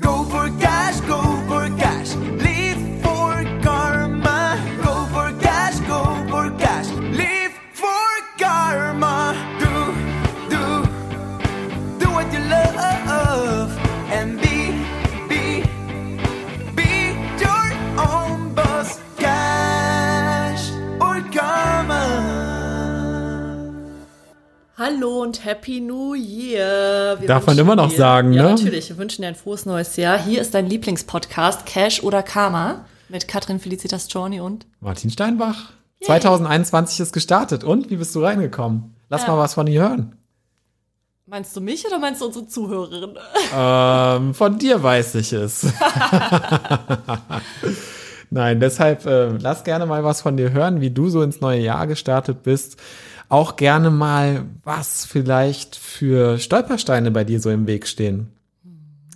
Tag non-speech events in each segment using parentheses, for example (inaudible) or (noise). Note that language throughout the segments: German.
Go for cash, go for cash. Live for karma. Go for cash, go for cash. Live for karma. Do, do, do what you love. And be, be, be your own boss. Cash or karma. Hallo und Happy New Darf man immer noch dir- sagen, ja, ne? natürlich. Wir wünschen dir ein frohes neues Jahr. Hier ist dein Lieblingspodcast, Cash oder Karma, mit Katrin Felicitas Journey und Martin Steinbach. 2021 ist gestartet. Und wie bist du reingekommen? Lass mal was von dir hören. Meinst du mich oder meinst du unsere Zuhörerin? Ähm, von dir weiß ich es. (laughs) Nein, deshalb äh, lass gerne mal was von dir hören, wie du so ins neue Jahr gestartet bist. Auch gerne mal, was vielleicht für Stolpersteine bei dir so im Weg stehen.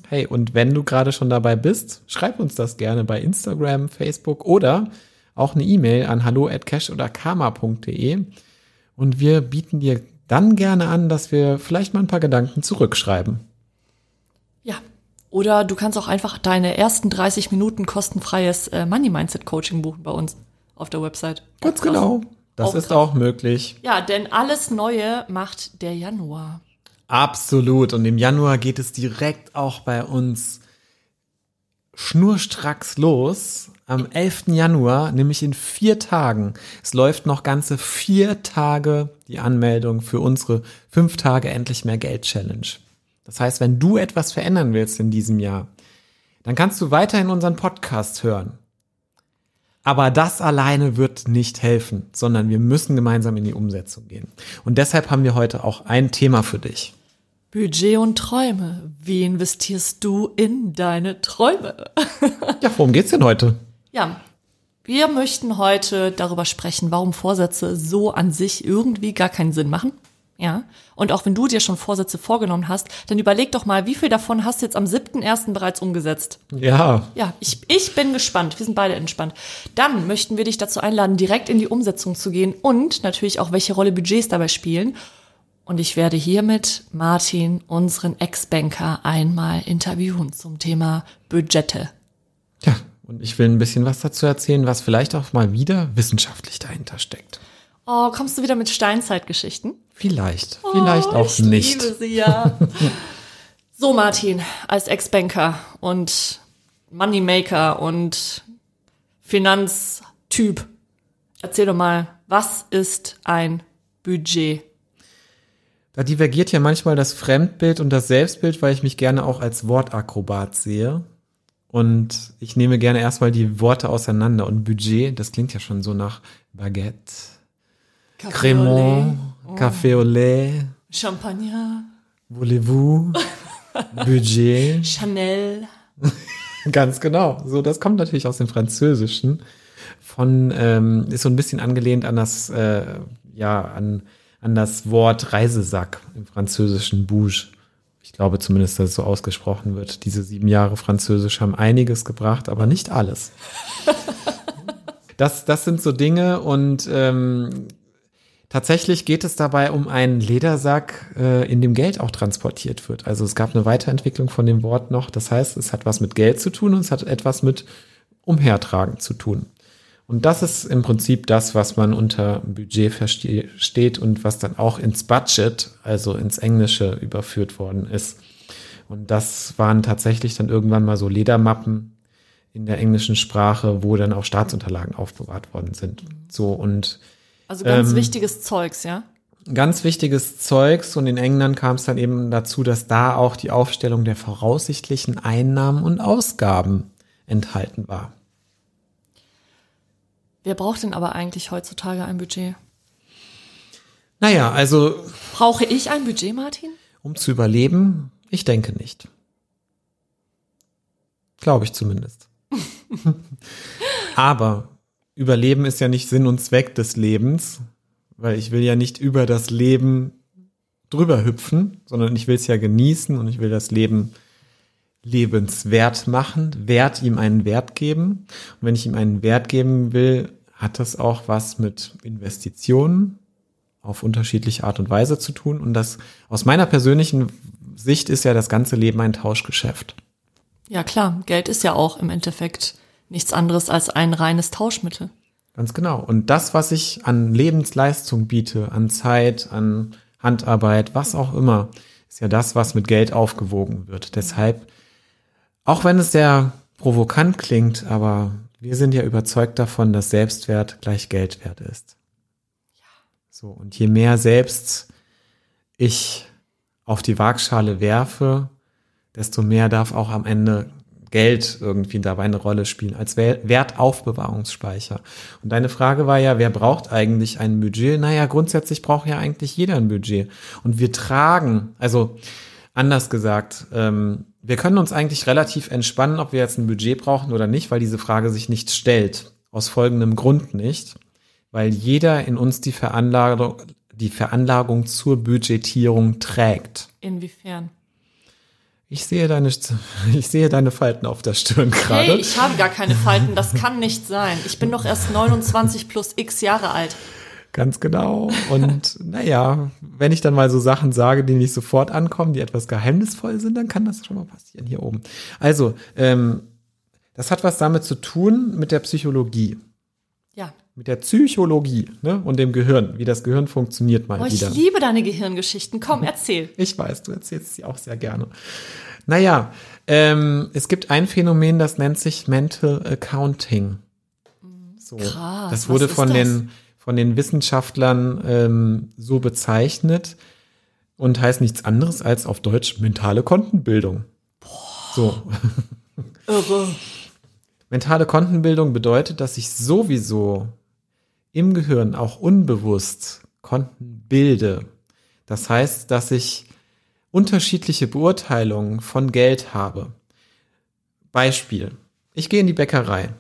Hey, und wenn du gerade schon dabei bist, schreib uns das gerne bei Instagram, Facebook oder auch eine E-Mail an hallo at cash oder karma.de und wir bieten dir dann gerne an, dass wir vielleicht mal ein paar Gedanken zurückschreiben. Ja. Oder du kannst auch einfach deine ersten 30 Minuten kostenfreies äh, Money Mindset Coaching buchen bei uns auf der Website. Ganz genau. Das Auch ist krass. auch möglich. Ja, denn alles Neue macht der Januar. Absolut. Und im Januar geht es direkt auch bei uns schnurstracks los. Am 11. Januar, nämlich in vier Tagen. Es läuft noch ganze vier Tage die Anmeldung für unsere fünf Tage endlich mehr Geld Challenge. Das heißt, wenn du etwas verändern willst in diesem Jahr, dann kannst du weiterhin unseren Podcast hören. Aber das alleine wird nicht helfen, sondern wir müssen gemeinsam in die Umsetzung gehen. Und deshalb haben wir heute auch ein Thema für dich. Budget und Träume. Wie investierst du in deine Träume? (laughs) Ja, worum geht's denn heute? Ja, wir möchten heute darüber sprechen, warum Vorsätze so an sich irgendwie gar keinen Sinn machen. Ja, und auch wenn du dir schon Vorsätze vorgenommen hast, dann überleg doch mal, wie viel davon hast du jetzt am 7.1. bereits umgesetzt? Ja, Ja, ich, ich bin gespannt. Wir sind beide entspannt. Dann möchten wir dich dazu einladen, direkt in die Umsetzung zu gehen und natürlich auch, welche Rolle Budgets dabei spielen. Und ich werde hiermit Martin, unseren Ex-Banker, einmal interviewen zum Thema Budgette. ja. Und ich will ein bisschen was dazu erzählen, was vielleicht auch mal wieder wissenschaftlich dahinter steckt. Oh, kommst du wieder mit Steinzeitgeschichten? Vielleicht, vielleicht oh, auch ich nicht. Liebe sie, ja. (laughs) so, Martin, als Ex-Banker und Moneymaker und Finanztyp, erzähl doch mal, was ist ein Budget? Da divergiert ja manchmal das Fremdbild und das Selbstbild, weil ich mich gerne auch als Wortakrobat sehe. Und ich nehme gerne erstmal die Worte auseinander. Und Budget, das klingt ja schon so nach Baguette, Cremant, Café au lait, Champagner, voulez-vous, (laughs) Budget. Chanel. (laughs) Ganz genau. So, das kommt natürlich aus dem Französischen. Von ähm, ist so ein bisschen angelehnt an das äh, ja an an das Wort Reisesack im französischen Bouge. Ich glaube zumindest, dass es so ausgesprochen wird. Diese sieben Jahre Französisch haben einiges gebracht, aber nicht alles. (laughs) Das, das sind so Dinge und ähm, tatsächlich geht es dabei um einen Ledersack, äh, in dem Geld auch transportiert wird. Also es gab eine Weiterentwicklung von dem Wort noch. Das heißt, es hat was mit Geld zu tun und es hat etwas mit Umhertragen zu tun. Und das ist im Prinzip das, was man unter Budget versteht und was dann auch ins Budget, also ins Englische überführt worden ist. Und das waren tatsächlich dann irgendwann mal so Ledermappen in der englischen Sprache, wo dann auch Staatsunterlagen aufbewahrt worden sind. So und Also ganz Ähm, wichtiges Zeugs, ja? ganz wichtiges Zeugs und in England kam es dann eben dazu, dass da auch die Aufstellung der voraussichtlichen Einnahmen und Ausgaben enthalten war. Wer braucht denn aber eigentlich heutzutage ein Budget? Naja, also Brauche ich ein Budget, Martin? um zu überleben, ich denke nicht. Glaube ich zumindest. (laughs) Aber Überleben ist ja nicht Sinn und Zweck des Lebens, weil ich will ja nicht über das Leben drüber hüpfen, sondern ich will es ja genießen und ich will das Leben lebenswert machen, Wert ihm einen Wert geben. Und wenn ich ihm einen Wert geben will, hat das auch was mit Investitionen auf unterschiedliche Art und Weise zu tun. Und das aus meiner persönlichen Sicht ist ja das ganze Leben ein Tauschgeschäft. Ja, klar. Geld ist ja auch im Endeffekt nichts anderes als ein reines Tauschmittel. Ganz genau. Und das, was ich an Lebensleistung biete, an Zeit, an Handarbeit, was auch immer, ist ja das, was mit Geld aufgewogen wird. Deshalb, auch wenn es sehr provokant klingt, aber wir sind ja überzeugt davon, dass Selbstwert gleich Geldwert ist. So, und je mehr selbst ich auf die Waagschale werfe, desto mehr darf auch am Ende Geld irgendwie dabei eine Rolle spielen als Wertaufbewahrungsspeicher. Und deine Frage war ja, wer braucht eigentlich ein Budget? Naja, grundsätzlich braucht ja eigentlich jeder ein Budget. Und wir tragen, also anders gesagt, ähm, wir können uns eigentlich relativ entspannen, ob wir jetzt ein Budget brauchen oder nicht, weil diese Frage sich nicht stellt. Aus folgendem Grund nicht. Weil jeder in uns die Veranlagung, die Veranlagung zur Budgetierung trägt. Inwiefern? Ich sehe deine, (laughs) ich sehe deine Falten auf der Stirn gerade. Hey, ich habe gar keine Falten. Das kann nicht sein. Ich bin doch erst 29 plus x Jahre alt. Ganz genau. Und (laughs) naja, wenn ich dann mal so Sachen sage, die nicht sofort ankommen, die etwas geheimnisvoll sind, dann kann das schon mal passieren hier oben. Also, ähm, das hat was damit zu tun mit der Psychologie. Ja. Mit der Psychologie ne? und dem Gehirn, wie das Gehirn funktioniert mal Oh, ich wieder. liebe deine Gehirngeschichten. Komm, (laughs) erzähl. Ich weiß, du erzählst sie auch sehr gerne. Naja, ähm, es gibt ein Phänomen, das nennt sich Mental Accounting. So, Krass, das wurde was ist von das? den von den Wissenschaftlern ähm, so bezeichnet und heißt nichts anderes als auf Deutsch mentale Kontenbildung. So, Irre. (laughs) mentale Kontenbildung bedeutet, dass ich sowieso im Gehirn auch unbewusst Konten bilde. Das heißt, dass ich unterschiedliche Beurteilungen von Geld habe. Beispiel. Ich gehe in die Bäckerei.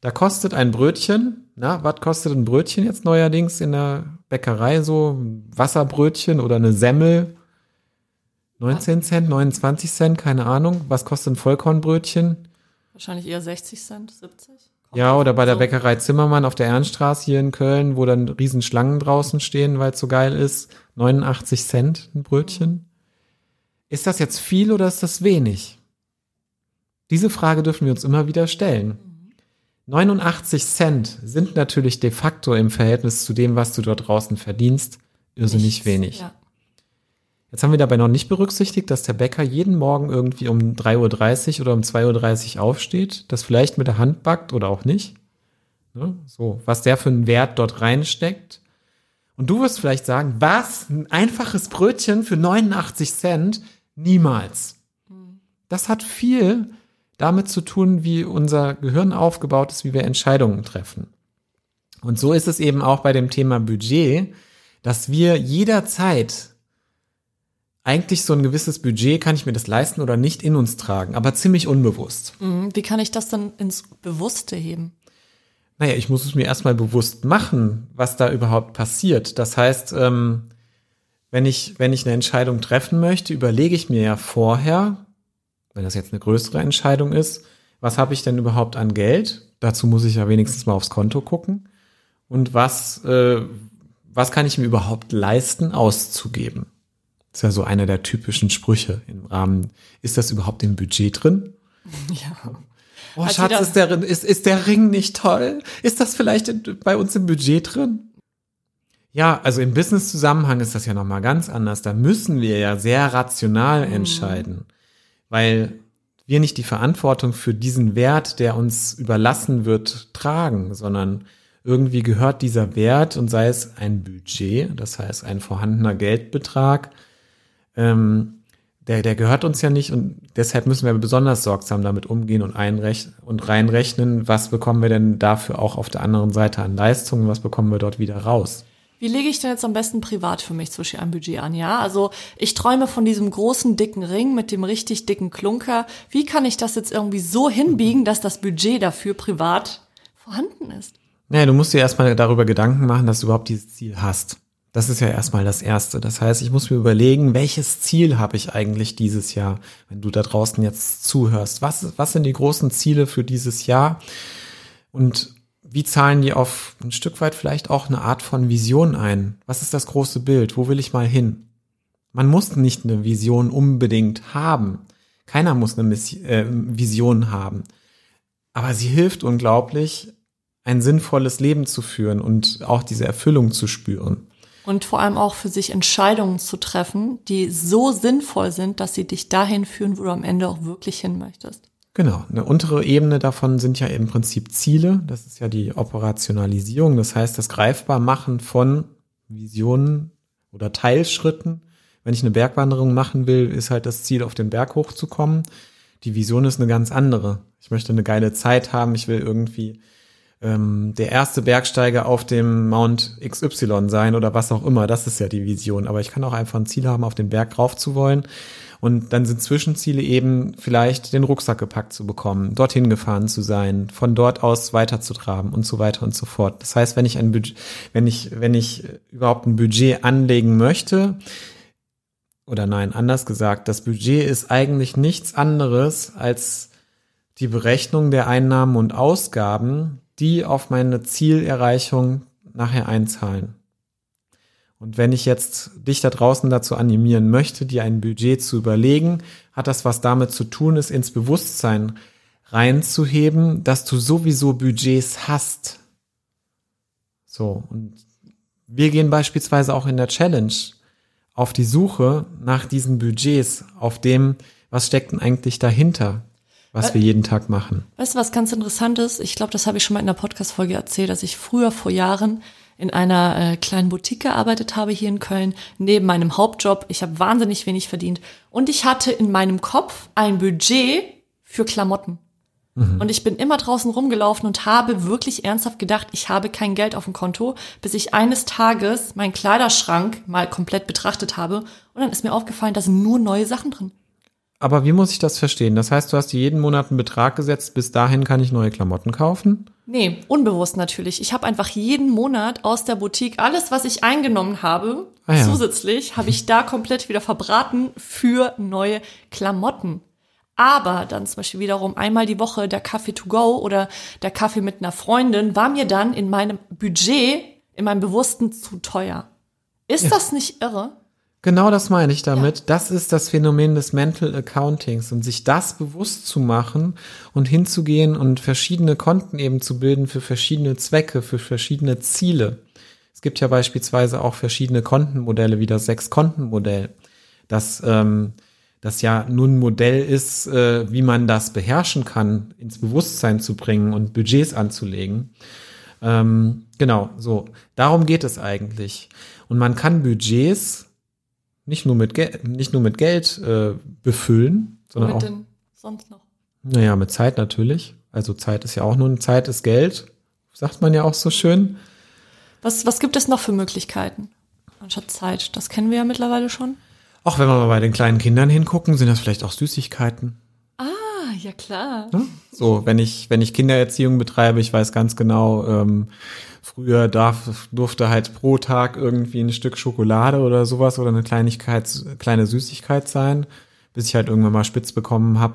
Da kostet ein Brötchen, na, was kostet ein Brötchen jetzt neuerdings in der Bäckerei so? Wasserbrötchen oder eine Semmel? 19 Cent, 29 Cent, keine Ahnung. Was kostet ein Vollkornbrötchen? Wahrscheinlich eher 60 Cent, 70? Ja, oder bei der. Bäckerei Zimmermann auf der Ernststraße hier in Köln, wo dann riesen Schlangen draußen stehen, weil es so geil ist. 89 Cent ein Brötchen. Ist das jetzt viel oder ist das wenig? Diese Frage dürfen wir uns immer wieder stellen. 89 Cent sind natürlich de facto im Verhältnis zu dem, was du dort draußen verdienst, irrsinnig Nichts. wenig. Ja. Jetzt haben wir dabei noch nicht berücksichtigt, dass der Bäcker jeden Morgen irgendwie um 3.30 Uhr oder um 2.30 Uhr aufsteht, das vielleicht mit der Hand backt oder auch nicht. Ne? So, was der für einen Wert dort reinsteckt. Und du wirst vielleicht sagen, was? Ein einfaches Brötchen für 89 Cent? Niemals. Das hat viel damit zu tun, wie unser Gehirn aufgebaut ist, wie wir Entscheidungen treffen. Und so ist es eben auch bei dem Thema Budget, dass wir jederzeit eigentlich so ein gewisses Budget, kann ich mir das leisten oder nicht, in uns tragen, aber ziemlich unbewusst. Mhm. Wie kann ich das dann ins Bewusste heben? Naja, ich muss es mir erstmal bewusst machen, was da überhaupt passiert. Das heißt, ähm, wenn ich, wenn ich eine Entscheidung treffen möchte, überlege ich mir ja vorher, wenn das jetzt eine größere Entscheidung ist, was habe ich denn überhaupt an Geld? Dazu muss ich ja wenigstens mal aufs Konto gucken. Und was, äh, was kann ich mir überhaupt leisten, auszugeben? Das ist ja so einer der typischen Sprüche im Rahmen. Ist das überhaupt im Budget drin? (laughs) Ja. Oh, Hat Schatz, ist der, ist, ist der Ring nicht toll? Ist das vielleicht in, bei uns im Budget drin? Ja, also im Business-Zusammenhang ist das ja nochmal ganz anders. Da müssen wir ja sehr rational entscheiden, weil wir nicht die Verantwortung für diesen Wert, der uns überlassen wird, tragen, sondern irgendwie gehört dieser Wert und sei es ein Budget, das heißt ein vorhandener Geldbetrag, ähm, der, der gehört uns ja nicht und deshalb müssen wir besonders sorgsam damit umgehen und, einrech und reinrechnen, was bekommen wir denn dafür auch auf der anderen Seite an Leistungen, was bekommen wir dort wieder raus. Wie lege ich denn jetzt am besten privat für mich zwischen ein Budget an? Ja, also ich träume von diesem großen dicken Ring mit dem richtig dicken Klunker. Wie kann ich das jetzt irgendwie so hinbiegen, dass das Budget dafür privat vorhanden ist? Naja, du musst dir erstmal darüber Gedanken machen, dass du überhaupt dieses Ziel hast. Das ist ja erstmal das Erste. Das heißt, ich muss mir überlegen, welches Ziel habe ich eigentlich dieses Jahr, wenn du da draußen jetzt zuhörst. Was, was sind die großen Ziele für dieses Jahr? Und wie zahlen die auf ein Stück weit vielleicht auch eine Art von Vision ein? Was ist das große Bild? Wo will ich mal hin? Man muss nicht eine Vision unbedingt haben. Keiner muss eine Miss äh, Vision haben. Aber sie hilft unglaublich, ein sinnvolles Leben zu führen und auch diese Erfüllung zu spüren. Und vor allem auch für sich Entscheidungen zu treffen, die so sinnvoll sind, dass sie dich dahin führen, wo du am Ende auch wirklich hin möchtest. Genau, eine untere Ebene davon sind ja im Prinzip Ziele. Das ist ja die Operationalisierung, das heißt das Greifbarmachen von Visionen oder Teilschritten. Wenn ich eine Bergwanderung machen will, ist halt das Ziel, auf den Berg hochzukommen. Die Vision ist eine ganz andere. Ich möchte eine geile Zeit haben, ich will irgendwie ähm, der erste Bergsteiger auf dem Mount XY sein oder was auch immer. Das ist ja die Vision. Aber ich kann auch einfach ein Ziel haben, auf den Berg rauf zu wollen. Und dann sind Zwischenziele eben vielleicht den Rucksack gepackt zu bekommen, dorthin gefahren zu sein, von dort aus weiterzutraben und so weiter und so fort. Das heißt, wenn ich ein Budget, wenn ich, wenn ich überhaupt ein Budget anlegen möchte, oder nein, anders gesagt, das Budget ist eigentlich nichts anderes als die Berechnung der Einnahmen und Ausgaben, die auf meine Zielerreichung nachher einzahlen. Und wenn ich jetzt dich da draußen dazu animieren möchte, dir ein Budget zu überlegen, hat das was damit zu tun, es ins Bewusstsein reinzuheben, dass du sowieso Budgets hast. So, und wir gehen beispielsweise auch in der Challenge auf die Suche nach diesen Budgets, auf dem, was steckt denn eigentlich dahinter? Was wir jeden Tag machen. Weißt du, was ganz interessant ist? Ich glaube, das habe ich schon mal in der Podcast-Folge erzählt, dass ich früher vor Jahren in einer äh, kleinen Boutique gearbeitet habe hier in Köln, neben meinem Hauptjob. Ich habe wahnsinnig wenig verdient. Und ich hatte in meinem Kopf ein Budget für Klamotten. Mhm. Und ich bin immer draußen rumgelaufen und habe wirklich ernsthaft gedacht, ich habe kein Geld auf dem Konto, bis ich eines Tages meinen Kleiderschrank mal komplett betrachtet habe. Und dann ist mir aufgefallen, da sind nur neue Sachen drin. Aber wie muss ich das verstehen? Das heißt, du hast dir jeden Monat einen Betrag gesetzt, bis dahin kann ich neue Klamotten kaufen? Nee, unbewusst natürlich. Ich habe einfach jeden Monat aus der Boutique alles, was ich eingenommen habe, ah ja. zusätzlich, habe ich da komplett wieder verbraten für neue Klamotten. Aber dann zum Beispiel wiederum einmal die Woche der Kaffee to go oder der Kaffee mit einer Freundin war mir dann in meinem Budget, in meinem Bewussten zu teuer. Ist ja. das nicht irre? Genau das meine ich damit. Ja. Das ist das Phänomen des Mental Accountings und sich das bewusst zu machen und hinzugehen und verschiedene Konten eben zu bilden für verschiedene Zwecke, für verschiedene Ziele. Es gibt ja beispielsweise auch verschiedene Kontenmodelle, wie das Sechs-Konten-Modell, das, ähm, das ja nun ein Modell ist, äh, wie man das beherrschen kann, ins Bewusstsein zu bringen und Budgets anzulegen. Ähm, genau, so. Darum geht es eigentlich. Und man kann Budgets nicht nur mit, Gel nicht nur mit Geld äh, befüllen, sondern Womit auch. Denn sonst noch? Naja, mit Zeit natürlich. Also Zeit ist ja auch nur eine Zeit ist Geld, sagt man ja auch so schön. Was, was gibt es noch für Möglichkeiten anstatt Zeit? Das kennen wir ja mittlerweile schon. Auch wenn wir mal bei den kleinen Kindern hingucken, sind das vielleicht auch Süßigkeiten. Klar. So, wenn ich, wenn ich Kindererziehung betreibe, ich weiß ganz genau, ähm, Früher darf, durfte halt pro Tag irgendwie ein Stück Schokolade oder sowas oder eine Kleinigkeit, kleine Süßigkeit sein, bis ich halt irgendwann mal spitz bekommen habe,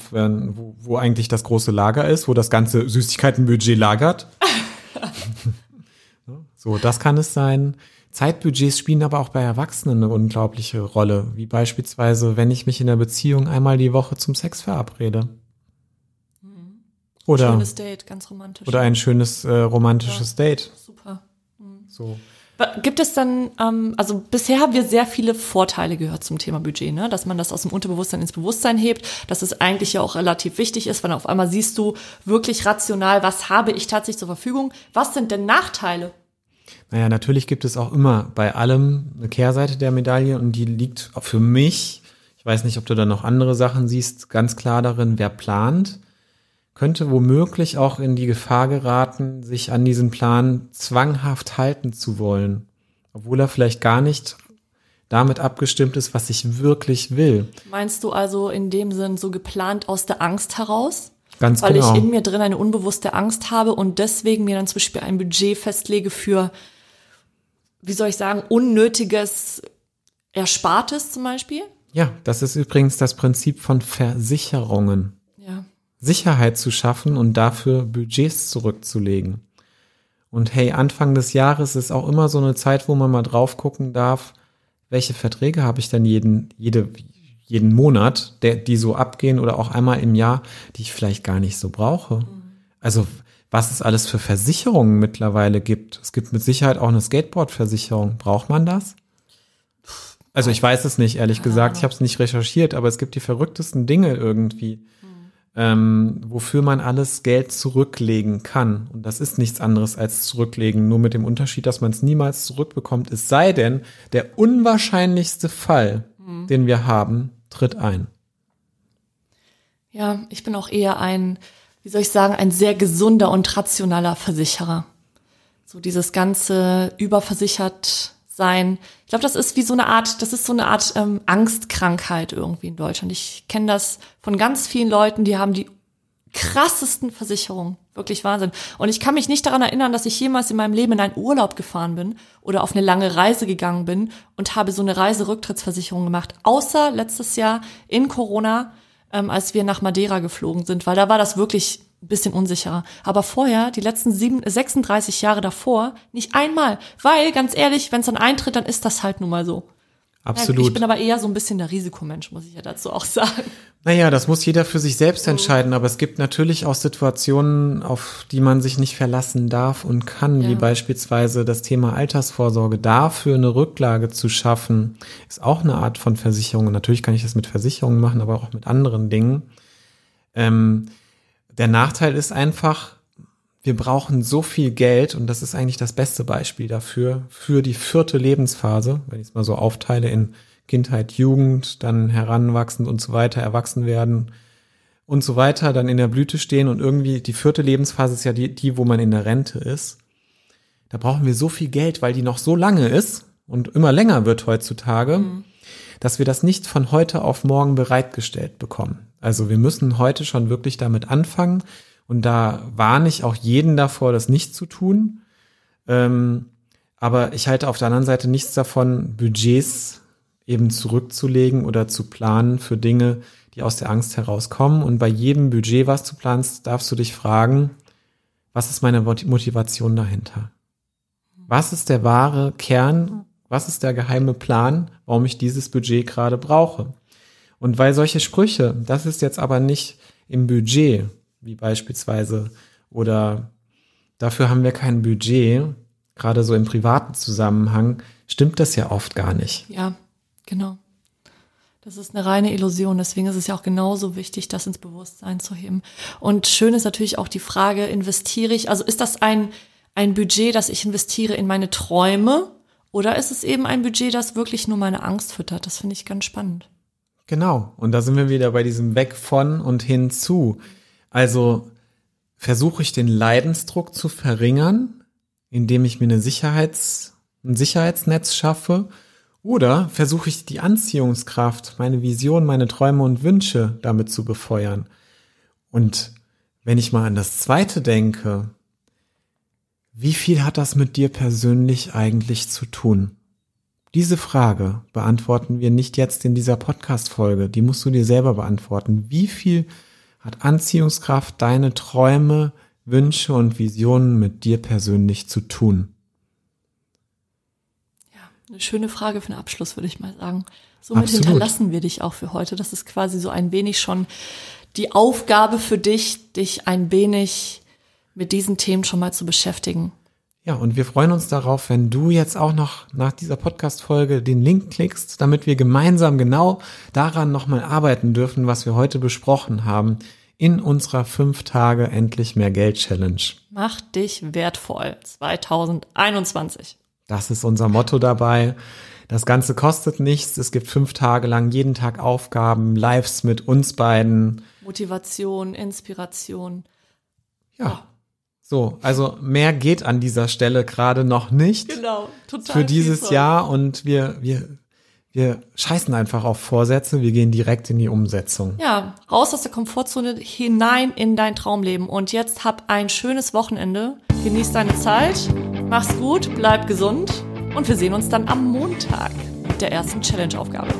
wo, wo eigentlich das große Lager ist, wo das ganze Süßigkeitenbudget lagert. (laughs) so, das kann es sein. Zeitbudgets spielen aber auch bei Erwachsenen eine unglaubliche Rolle, wie beispielsweise, wenn ich mich in der Beziehung einmal die Woche zum Sex verabrede. Oder, schönes Date, ganz romantisch. Oder ein schönes äh, romantisches ja, Date. Super. Mhm. So. Gibt es dann, ähm, also bisher haben wir sehr viele Vorteile gehört zum Thema Budget, ne? dass man das aus dem Unterbewusstsein ins Bewusstsein hebt, dass es eigentlich ja auch relativ wichtig ist, weil auf einmal siehst du wirklich rational, was habe ich tatsächlich zur Verfügung, was sind denn Nachteile? Naja, natürlich gibt es auch immer bei allem eine Kehrseite der Medaille und die liegt für mich, ich weiß nicht, ob du da noch andere Sachen siehst, ganz klar darin, wer plant könnte womöglich auch in die Gefahr geraten, sich an diesen Plan zwanghaft halten zu wollen, obwohl er vielleicht gar nicht damit abgestimmt ist, was ich wirklich will. Meinst du also in dem Sinn so geplant aus der Angst heraus? Ganz weil genau. Weil ich in mir drin eine unbewusste Angst habe und deswegen mir dann zum Beispiel ein Budget festlege für, wie soll ich sagen, unnötiges Erspartes zum Beispiel? Ja, das ist übrigens das Prinzip von Versicherungen. Sicherheit zu schaffen und dafür Budgets zurückzulegen. Und hey, Anfang des Jahres ist auch immer so eine Zeit, wo man mal drauf gucken darf, welche Verträge habe ich denn jeden, jede, jeden Monat, der, die so abgehen oder auch einmal im Jahr, die ich vielleicht gar nicht so brauche. Also was es alles für Versicherungen mittlerweile gibt. Es gibt mit Sicherheit auch eine Skateboard-Versicherung. Braucht man das? Also ich weiß es nicht, ehrlich gesagt. Ich habe es nicht recherchiert, aber es gibt die verrücktesten Dinge irgendwie, ähm, wofür man alles Geld zurücklegen kann. Und das ist nichts anderes als zurücklegen, nur mit dem Unterschied, dass man es niemals zurückbekommt. Es sei denn, der unwahrscheinlichste Fall, den wir haben, tritt ein. Ja, ich bin auch eher ein, wie soll ich sagen, ein sehr gesunder und rationaler Versicherer. So dieses ganze überversichert sein. Ich glaube, das ist wie so eine Art, das ist so eine Art ähm, Angstkrankheit irgendwie in Deutschland. Ich kenne das von ganz vielen Leuten, die haben die krassesten Versicherungen. Wirklich Wahnsinn. Und ich kann mich nicht daran erinnern, dass ich jemals in meinem Leben in einen Urlaub gefahren bin oder auf eine lange Reise gegangen bin und habe so eine Reiserücktrittsversicherung gemacht. Außer letztes Jahr in Corona, ähm, als wir nach Madeira geflogen sind, weil da war das wirklich bisschen unsicherer. Aber vorher, die letzten sieben, 36 Jahre davor, nicht einmal. Weil, ganz ehrlich, wenn es dann eintritt, dann ist das halt nun mal so. Absolut. ich bin aber eher so ein bisschen der Risikomensch, muss ich ja dazu auch (laughs) sagen. Naja, das muss jeder für sich selbst entscheiden, aber es gibt natürlich auch Situationen, auf die man sich nicht verlassen darf und kann, wie Ja. beispielsweise das Thema Altersvorsorge. Dafür eine Rücklage zu schaffen, ist auch eine Art von Versicherung. Und natürlich kann ich das mit Versicherungen machen, aber auch mit anderen Dingen. Ähm, der Nachteil ist einfach, wir brauchen so viel Geld und das ist eigentlich das beste Beispiel dafür, für die vierte Lebensphase, wenn ich es mal so aufteile in Kindheit, Jugend, dann heranwachsend und so weiter, erwachsen werden und so weiter, dann in der Blüte stehen und irgendwie die vierte Lebensphase ist ja die, die, wo man in der Rente ist. Da brauchen wir so viel Geld, weil die noch so lange ist und immer länger wird heutzutage, dass wir das nicht von heute auf morgen bereitgestellt bekommen. Also wir müssen heute schon wirklich damit anfangen und da warne ich auch jeden davor, das nicht zu tun. Ähm, aber ich halte auf der anderen Seite nichts davon, Budgets eben zurückzulegen oder zu planen für Dinge, die aus der Angst herauskommen. Und bei jedem Budget, was du planst, darfst du dich fragen, was ist meine Mot- Motivation dahinter? Was ist der wahre Kern? Was ist der geheime Plan, warum ich dieses Budget gerade brauche? Und weil solche Sprüche, das ist jetzt aber nicht im Budget, wie beispielsweise, oder dafür haben wir kein Budget, gerade so im privaten Zusammenhang, stimmt das ja oft gar nicht. Ja, genau. Das ist eine reine Illusion. Deswegen ist es ja auch genauso wichtig, das ins Bewusstsein zu heben. Und schön ist natürlich auch die Frage, investiere ich, also ist das ein, ein Budget, das ich investiere in meine Träume? Oder ist es eben ein Budget, das wirklich nur meine Angst füttert? Das finde ich ganz spannend. Genau. Und da sind wir wieder bei diesem Weg von und hinzu. Also versuche ich den Leidensdruck zu verringern, indem ich mir eine Sicherheits, ein Sicherheitsnetz schaffe, oder versuche ich die Anziehungskraft, meine Vision, meine Träume und Wünsche damit zu befeuern. Und wenn ich mal an das zweite denke, wie viel hat das mit dir persönlich eigentlich zu tun? Diese Frage beantworten wir nicht jetzt in dieser Podcast-Folge. Die musst du dir selber beantworten. Wie viel hat Anziehungskraft deine Träume, Wünsche und Visionen mit dir persönlich zu tun? Ja, eine schöne Frage für den Abschluss, würde ich mal sagen. Somit Absolut. hinterlassen wir dich auch für heute. Das ist quasi so ein wenig schon die Aufgabe für dich, dich ein wenig mit diesen Themen schon mal zu beschäftigen. Ja, und wir freuen uns darauf, wenn du jetzt auch noch nach dieser Podcast-Folge den Link klickst, damit wir gemeinsam genau daran nochmal arbeiten dürfen, was wir heute besprochen haben in unserer fünf Tage endlich mehr Geld Challenge. Mach dich wertvoll 2021. Das ist unser Motto dabei. Das Ganze kostet nichts. Es gibt fünf Tage lang jeden Tag Aufgaben, Lives mit uns beiden. Motivation, Inspiration. Ja. So, also mehr geht an dieser Stelle gerade noch nicht Genau, total. für dieses viel Jahr und wir, wir, wir scheißen einfach auf Vorsätze. Wir gehen direkt in die Umsetzung. Ja, raus aus der Komfortzone, hinein in dein Traumleben. Und jetzt hab ein schönes Wochenende. Genieß deine Zeit. Mach's gut, bleib gesund. Und wir sehen uns dann am Montag mit der ersten Challenge-Aufgabe.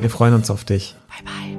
Wir freuen uns auf dich. Bye, bye.